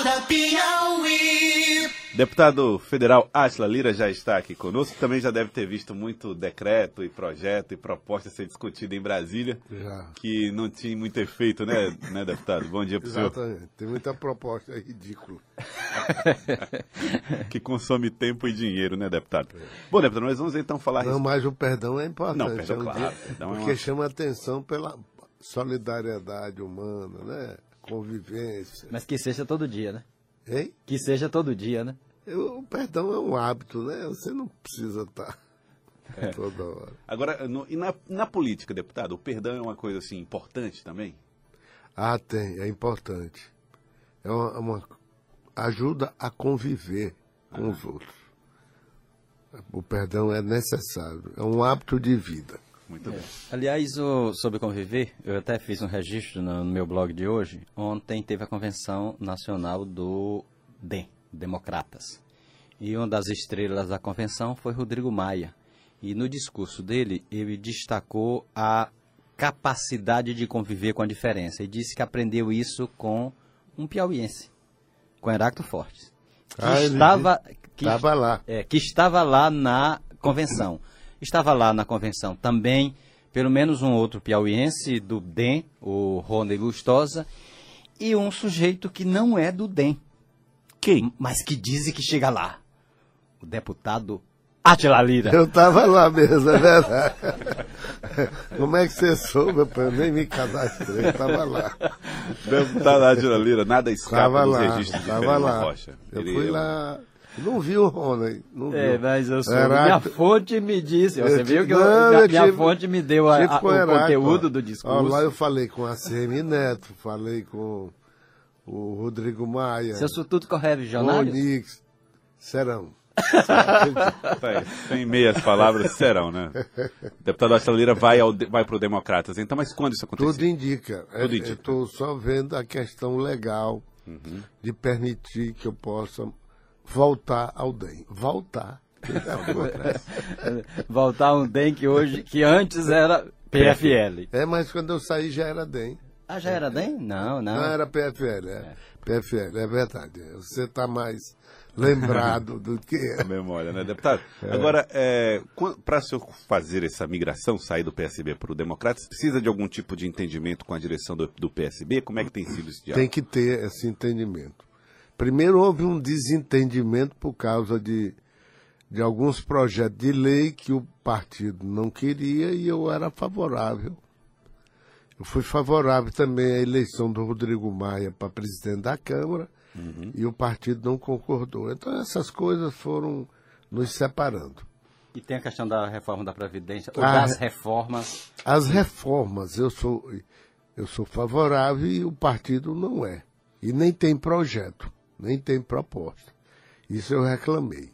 Acorda Piauí. Deputado federal Atila Lira já está aqui conosco. Também já deve ter visto muito decreto e projeto e proposta ser discutida em Brasília, Já. que não tinha muito efeito, né, né deputado? Bom dia para o senhor, Exatamente. Tem muita proposta ridícula. que consome tempo e dinheiro, né, deputado? Bom, deputado, nós vamos então falar... Não, mas o perdão é importante. Não, perdão, é um claro, dia- perdão é porque uma- chama atenção pela solidariedade humana, né? Convivência. Mas que seja todo dia, né? Hein? Que seja todo dia, né? Eu- o perdão é um hábito, né? Você não precisa estar É. toda hora. Agora, no- e na, na política, deputado, o perdão é uma coisa assim importante também? Ah, tem, é importante. É uma, uma- ajuda a conviver com os outros. O perdão é necessário, é um hábito de vida. Muito bem. Aliás, o, sobre conviver, eu até fiz um registro no, no meu blog de hoje. Ontem teve a convenção nacional do DEM, Democratas. E uma das estrelas da convenção foi Rodrigo Maia. E no discurso dele, ele destacou a capacidade de conviver com a diferença. E disse que aprendeu isso com um piauiense, com Heráclito Fortes. Que Ah, estava, que, Estava lá. é, que estava lá na convenção. Estava lá na convenção também, pelo menos um outro piauiense do DEM, o Rony Gustosa, e um sujeito que não é do DEM. Quem? Mas que dizem que chega lá. O deputado Atila Lira. Eu estava lá mesmo, é verdade. Como é que você soube? Eu nem me cadastrei, estava lá. Deputado Atila Lira, nada escapa Estava dos lá, registros de lá. Rocha. Eu Ele fui é lá, não vi o Rony, não É, viu. mas eu sou. Heráclito- Minha fonte me disse. Você Eu viu que eu- não, minha, eu minha tive- fonte me deu a- a- o Heráclito, conteúdo ó. do Ó, discurso. lá eu falei com a CM Neto, falei com o Rodrigo Maia, Seu tudo o correligionário? Onix, Serão. Tá sem meias palavras, serão, né? Deputado Atila Lira vai, ao, vai pro Democratas. Então, mas quando isso acontecer? Tudo indica. É, Tudo Eu indica. estou só vendo a questão legal Uhum. de permitir que eu possa voltar ao DEM. Voltar. Voltar um DEM que hoje, que antes era PFL. É, mas quando eu saí já era DEM. Ah, já era DEM? Não, não. Não era PFL, é. PFL, é verdade. Você está mais lembrado do que A memória, né, deputado? Agora, para o senhor fazer essa migração, sair do PSB para o Democratas, precisa de algum tipo de entendimento com a direção do, do PSB? Como é que tem sido esse diálogo? tem que ter esse entendimento. Primeiro houve um desentendimento por causa de, de alguns projetos de lei que o partido não queria e eu era favorável. Eu fui favorável também à eleição do Rodrigo Maia para presidente da Câmara e o partido não concordou. Então essas coisas foram nos separando. E tem a questão da reforma da Previdência, ou Ah, das reformas. As reformas, eu sou, eu sou favorável e o partido não é. E nem tem projeto, nem tem proposta. Isso eu reclamei.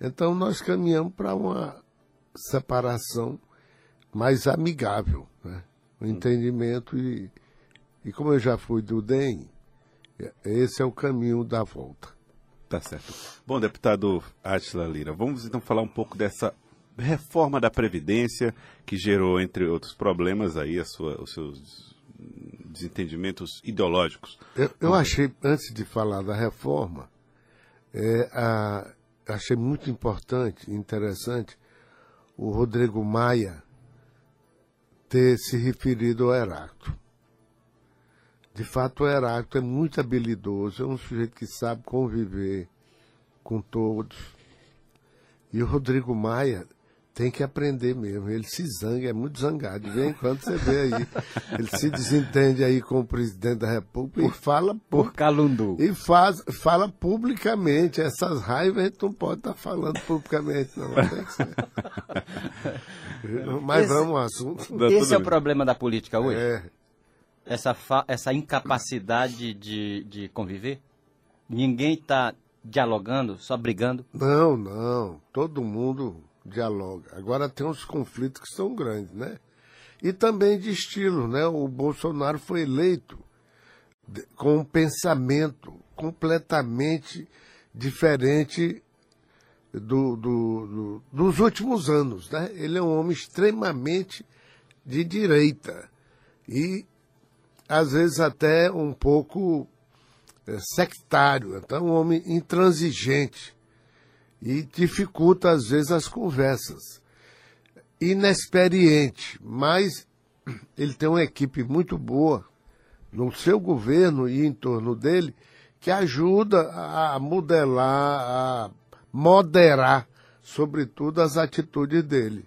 Então nós caminhamos para uma separação mais amigável, né? o entendimento e, e como eu já fui do DEM, esse é o caminho da volta. Tá certo. Bom, deputado Atila Lira, vamos então falar um pouco dessa reforma da Previdência que gerou, entre outros problemas, aí a sua, os seus desentendimentos ideológicos. Eu, eu achei, antes de falar da reforma, é, a- achei muito importante, interessante, o Rodrigo Maia ter se referido ao Heráclito. De fato, o Heráclito é muito habilidoso, é um sujeito que sabe conviver com todos. E o Rodrigo Maia tem que aprender mesmo. Ele se zanga, é muito zangado. De vez em quando você vê aí. Ele se desentende aí com o presidente da República e fala por Por Calundu. e faz, fala publicamente. Essas raivas a gente não pode estar falando publicamente, não. Tem que ser. Mas Esse- vamos ao assunto. Esse é o problema da política hoje? É, Essa, fa- essa incapacidade de, de conviver? Ninguém está dialogando, só brigando? não, não. Todo mundo dialoga. Agora tem uns conflitos que são grandes, né? E também de estilo, né? O Bolsonaro foi eleito com um pensamento completamente diferente do, do- do- dos últimos anos, né? Ele é um homem extremamente de direita e às vezes até um pouco é, sectário, então um homem intransigente e dificulta às vezes as conversas. Inexperiente, mas ele tem uma equipe muito boa no seu governo e em torno dele que ajuda a modelar, a moderar, sobretudo, as atitudes dele.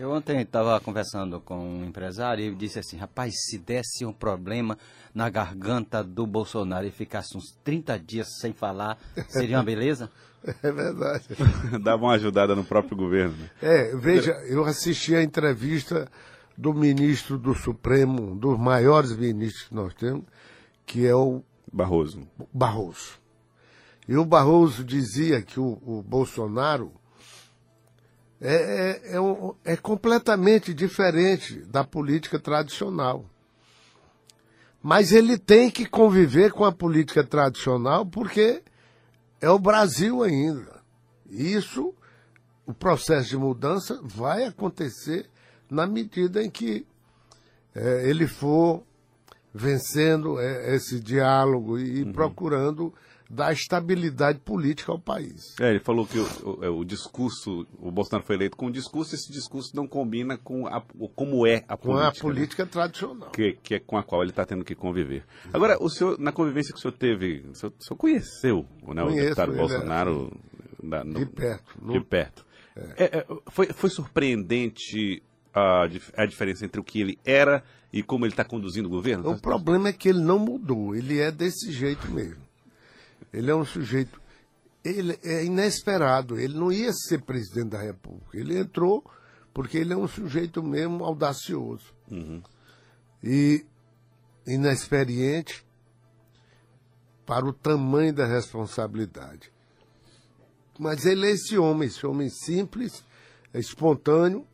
Eu ontem estava conversando com um empresário e ele disse assim, rapaz, se desse um problema na garganta do Bolsonaro e ficasse uns 30 dias sem falar, seria uma beleza? É verdade. Dava uma ajudada no próprio governo. né? É, veja, eu assisti a entrevista do ministro do Supremo, um dos maiores ministros que nós temos, que é o Barroso. Barroso. E o Barroso dizia que o, o Bolsonaro é, é, é, é completamente diferente da política tradicional. Mas ele tem que conviver com a política tradicional porque é o Brasil ainda. Isso, o processo de mudança vai acontecer na medida em que eh, ele for vencendo eh, esse diálogo e procurando dar estabilidade política ao país. É, ele falou que o, o- o discurso, o Bolsonaro foi eleito com um discurso, esse discurso não combina com a, o- como é a Com política. a né? política tradicional. que, que é com a qual ele está tendo que conviver. Agora, o senhor, na convivência que o senhor teve, o senhor, o senhor conheceu né, o Conheço deputado ele, Bolsonaro da- no- De perto. no- de perto. É, é, foi, foi surpreendente a, a diferença entre o que ele era e como ele está conduzindo o governo? O problema é que ele não mudou, ele é desse jeito mesmo. Ele é um sujeito. Ele é inesperado, ele não ia ser presidente da República. Ele entrou porque ele é um sujeito mesmo audacioso. E inexperiente para o tamanho da responsabilidade. Mas ele é esse homem, esse homem simples, espontâneo,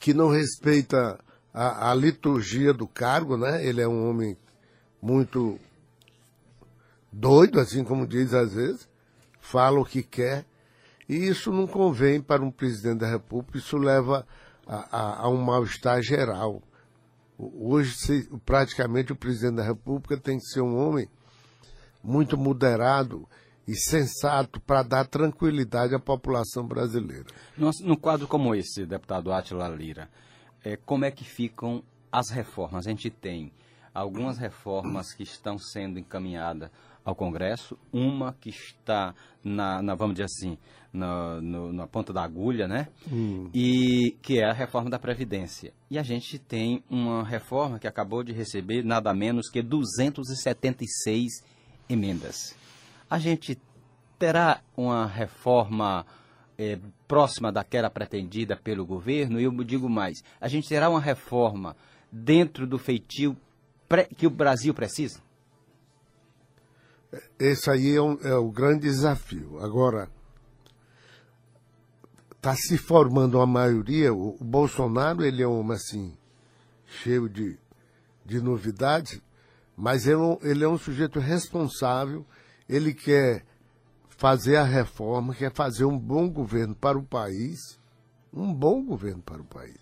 que não respeita a, a liturgia do cargo, né? Ele é um homem muito doido, assim como diz às vezes, fala o que quer, e isso não convém para um presidente da República, isso leva a, a- a um mal-estar geral. Hoje, se- praticamente, o presidente da República tem que ser um homem muito moderado e sensato para dar tranquilidade à população brasileira. Num quadro como esse, deputado Átila Lira, é, como é que ficam as reformas? A gente tem algumas reformas que estão sendo encaminhadas ao Congresso, uma que está na, na, vamos dizer assim, na, no- na ponta da agulha, né? E que é a reforma da Previdência. E a gente tem uma reforma que acabou de receber nada menos que 276 emendas. A gente terá uma reforma eh, próxima daquela pretendida pelo governo? E eu digo mais, a gente terá uma reforma dentro do feitio que o Brasil precisa? Esse aí é, um- é o grande desafio. Agora, está se formando uma maioria. O, o Bolsonaro, ele é um assim, cheio de, de novidades, mas ele, é ele é um sujeito responsável. Ele quer fazer a reforma, quer fazer um bom governo para o país, um bom governo para o país.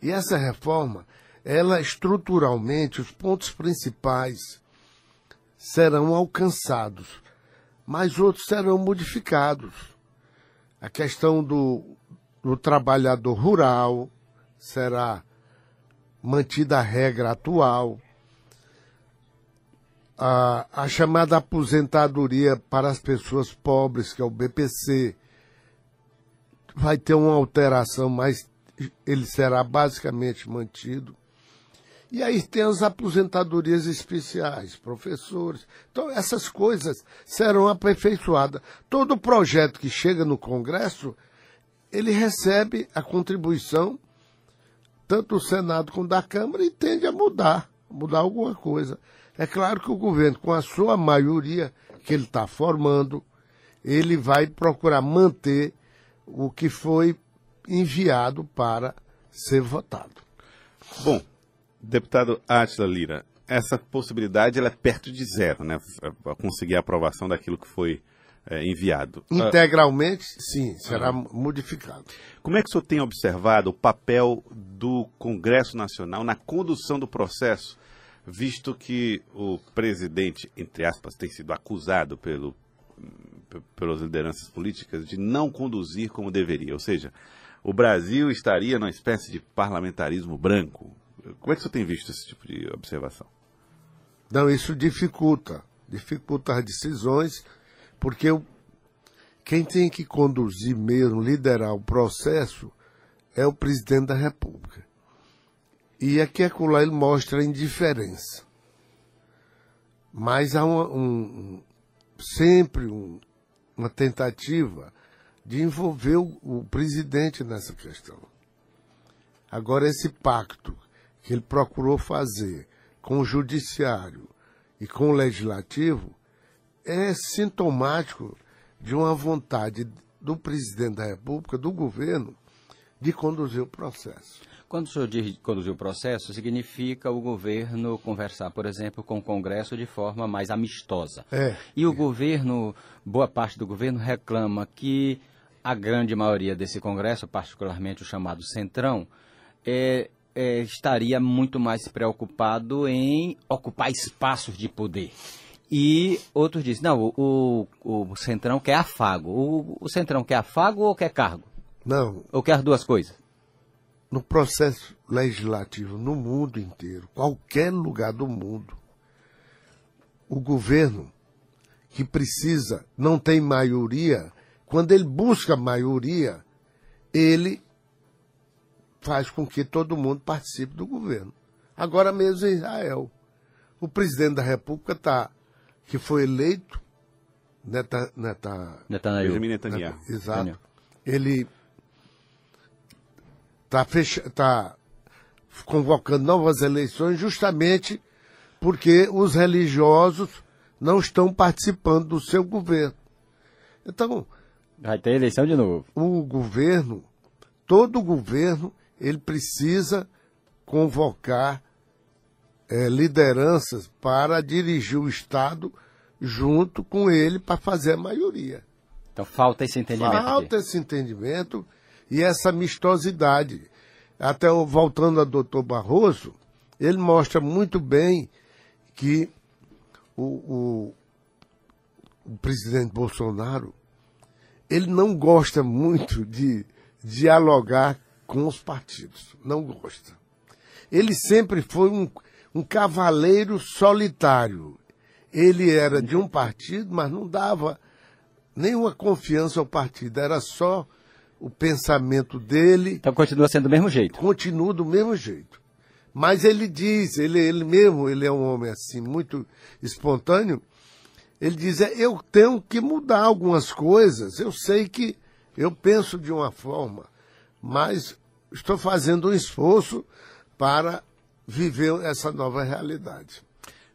E essa reforma, ela estruturalmente, os pontos principais serão alcançados, mas outros serão modificados. A questão do, do trabalhador rural será mantida a regra atual. A, a chamada aposentadoria para as pessoas pobres, que é o BPC, vai ter uma alteração, mas ele será basicamente mantido. E aí tem as aposentadorias especiais, professores. Então, essas coisas serão aperfeiçoadas. Todo projeto que chega no Congresso, ele recebe a contribuição, tanto do Senado como da Câmara, e tende a mudar, mudar alguma coisa. É claro que o governo, com a sua maioria que ele está formando, ele vai procurar manter o que foi enviado para ser votado. Bom, deputado Átila Lira, essa possibilidade ela é perto de zero, né? Para conseguir a aprovação daquilo que foi é, enviado. Ah, Integralmente, sim, será modificado. Como é que o senhor tem observado o papel do Congresso Nacional na condução do processo visto que o presidente, entre aspas, tem sido acusado pelo, pelas lideranças políticas de não conduzir como deveria, ou seja, o Brasil estaria numa espécie de parlamentarismo branco. Como é que você tem visto esse tipo de observação? Não, isso dificulta, dificulta as decisões, porque o, quem tem que conduzir mesmo, liderar o processo, é o presidente da República. E aqui acolá ele mostra a indiferença. Mas há um, sempre um, uma tentativa de envolver o, o presidente nessa questão. Agora, esse pacto que ele procurou fazer com o judiciário e com o legislativo é sintomático de uma vontade do presidente da República, do governo, de conduzir o processo. Quando o senhor diz conduzir o processo, significa o governo conversar, por exemplo, com o Congresso de forma mais amistosa. É. E o governo, boa parte do governo reclama que a grande maioria desse Congresso, particularmente o chamado Centrão, é, é, estaria muito mais preocupado em ocupar espaços de poder. E outros dizem, não, o, o, o Centrão quer afago. O, o Centrão quer afago ou quer cargo? Não, Ou quer as duas coisas? no processo legislativo no mundo inteiro, qualquer lugar do mundo, o governo que precisa, não tem maioria, quando ele busca maioria, ele faz com que todo mundo participe do governo. Agora mesmo em Israel, o presidente da República tá, que foi eleito, Neta, Neta, Netanyahu. Benjamin Netanyahu. Exato. Ele está tá convocando novas eleições justamente porque os religiosos não estão participando do seu governo. Então, Vai ter eleição de novo. o governo, todo governo, ele precisa convocar eh, lideranças para dirigir o Estado junto com ele para fazer a maioria. Então falta esse entendimento aqui. Falta esse entendimento e essa amistosidade. Até voltando a doutor Barroso, ele mostra muito bem que o, o, o presidente Bolsonaro ele não gosta muito de dialogar com os partidos. Não gosta. Ele sempre foi um, um cavaleiro solitário. Ele era de um partido, mas não dava nenhuma confiança ao partido. Era só o pensamento dele, Então continua sendo do mesmo jeito. continua do mesmo jeito. Mas ele diz, ele, ele mesmo, ele é um homem assim, muito espontâneo, ele diz, é, eu tenho que mudar algumas coisas, eu sei que eu penso de uma forma, mas estou fazendo um esforço para viver essa nova realidade.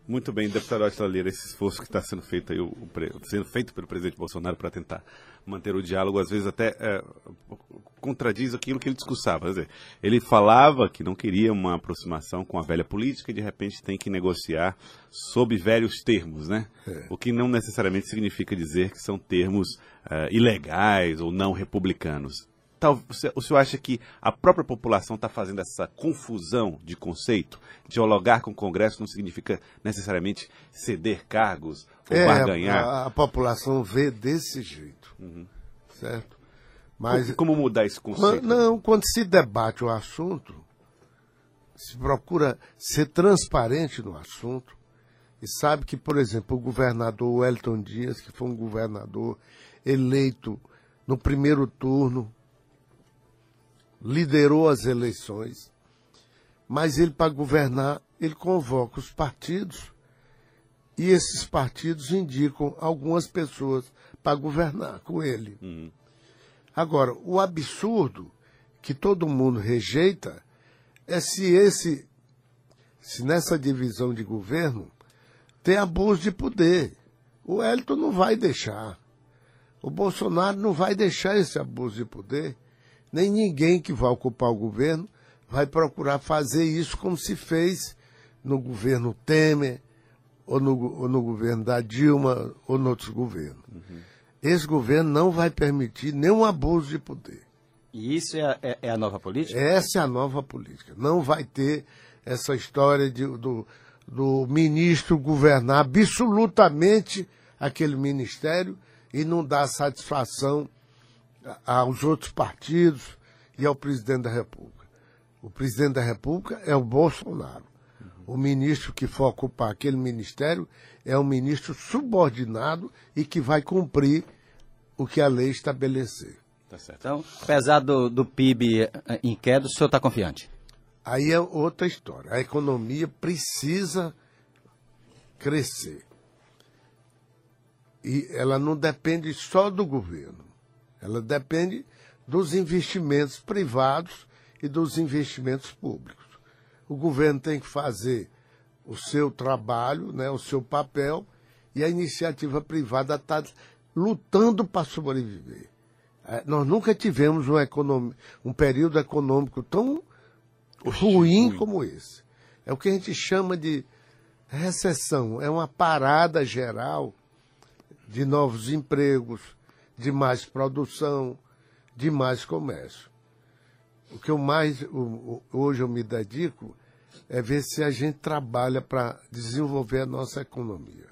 Muito bem, deputado Atila Lira, esse esforço que está sendo feito aí, o, o sendo feito pelo presidente Bolsonaro para tentar manter o diálogo, às vezes até é, contradiz aquilo que ele discursava. Dizer, ele falava que não queria uma aproximação com a velha política e de repente tem que negociar sob velhos termos, né? O que não necessariamente significa dizer que são termos é, ilegais ou não republicanos. Tal- você- o senhor acha que a própria população está fazendo essa confusão de conceito? Dialogar com o Congresso não significa necessariamente ceder cargos ou É, barganhar? a, a população vê desse jeito, certo? Mas Como mudar esse Quando- conceito? não, quando se debate o assunto, se procura ser transparente no assunto e sabe que, por exemplo, o governador Wellington Dias, que foi um governador eleito no primeiro turno, liderou as eleições, mas ele, para governar, ele convoca os partidos e esses partidos indicam algumas pessoas para governar com ele. Agora, o absurdo que todo mundo rejeita é se esse, se nessa divisão de governo tem abuso de poder. O Elton não vai deixar. O Bolsonaro não vai deixar esse abuso de poder. Nem ninguém que vai ocupar o governo vai procurar fazer isso como se fez no governo Temer, ou no, ou no governo da Dilma, ou em outros governos. Esse governo não vai permitir nenhum abuso de poder. E isso é, a- é- é a nova política? Essa é a nova política. Não vai ter essa história de, do, do ministro governar absolutamente aquele ministério e não dar satisfação aos outros partidos e ao presidente da República. O presidente da República é o Bolsonaro. O ministro que for ocupar aquele ministério é um ministro subordinado e que vai cumprir o que a lei estabelecer. Tá certo. Então, apesar do, do PIB eh, em queda, o senhor está confiante? Aí é outra história. A economia precisa crescer. E ela não depende só do governo. Ela depende dos investimentos privados e dos investimentos públicos. O governo tem que fazer o seu trabalho, né, o seu papel, e a iniciativa privada está lutando para sobreviver. É, nós nunca tivemos um, econom... um período econômico tão ruim como esse. É o que a gente chama de recessão. É uma parada geral de novos empregos, de mais produção, de mais comércio. O que eu mais hoje eu me dedico é ver se a gente trabalha para desenvolver a nossa economia.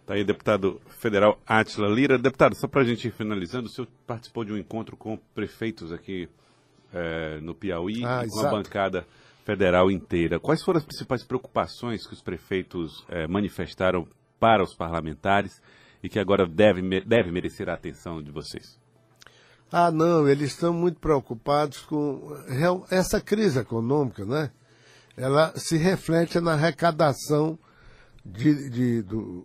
Está aí, deputado federal Atila Lira. Deputado, só para a gente ir finalizando, o senhor participou de um encontro com prefeitos aqui é, no Piauí ah, e com exato. a bancada federal inteira. Quais foram as principais preocupações que os prefeitos é, manifestaram para os parlamentares e que agora deve, deve merecer a atenção de vocês? Ah, não, eles estão muito preocupados com essa crise econômica, né? Ela se reflete na arrecadação de, de, do,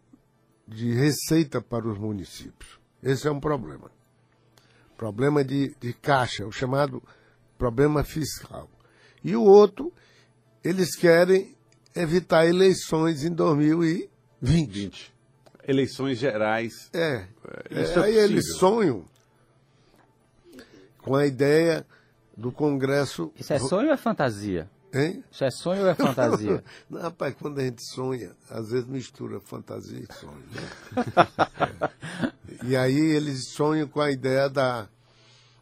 de receita para os municípios. Esse é um problema. Problema de, de caixa, o chamado problema fiscal. E o outro, eles querem evitar eleições em 2020. 20. Eleições gerais. É. é Isso é, é aí eles sonham com a ideia do Congresso. Isso é sonho ou é fantasia? Hein? Isso é sonho ou é fantasia? Não, rapaz, quando a gente sonha, às vezes mistura fantasia e sonho. Né? E aí eles sonham com a ideia da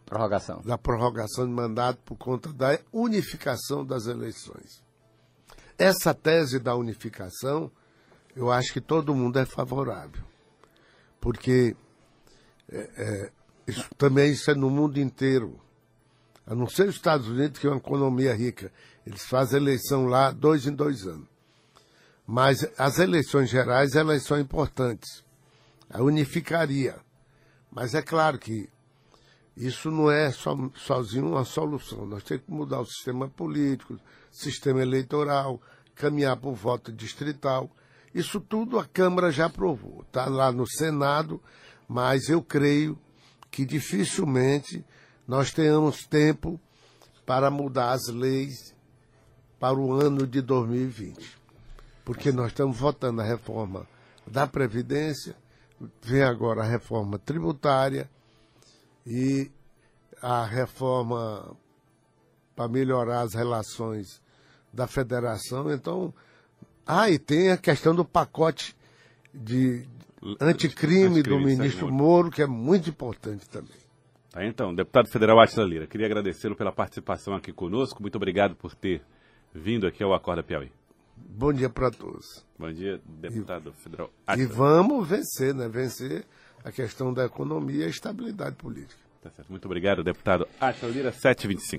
prorrogação. Da prorrogação de mandato por conta da unificação das eleições. Essa tese da unificação, eu acho que todo mundo é favorável. Porque é, é, isso, também isso é no mundo inteiro. A não ser os Estados Unidos, que é uma economia rica. Eles fazem eleição lá dois em dois anos. Mas as eleições gerais, elas são importantes. A unificaria. Mas é claro que isso não é só, sozinho uma solução. Nós temos que mudar o sistema político, sistema eleitoral, caminhar para o voto distrital. Isso tudo a Câmara já aprovou. Está lá no Senado, mas eu creio que dificilmente nós tenhamos tempo para mudar as leis para o ano de 2020. Porque nós estamos votando a reforma da Previdência, vem agora a reforma tributária e a reforma para melhorar as relações da federação. Então, ah, e tem a questão do pacote de anticrime do ministro Moro, que é muito importante também. Tá, então, deputado federal Atila Lira, queria agradecê-lo pela participação aqui conosco. Muito obrigado por ter vindo aqui ao Acorda Piauí. Bom dia para todos. Bom dia, deputado e, federal. Atila. E vamos vencer, né? Vencer a questão da economia e a estabilidade política. Tá certo. Muito obrigado, deputado Atila Lira, 725.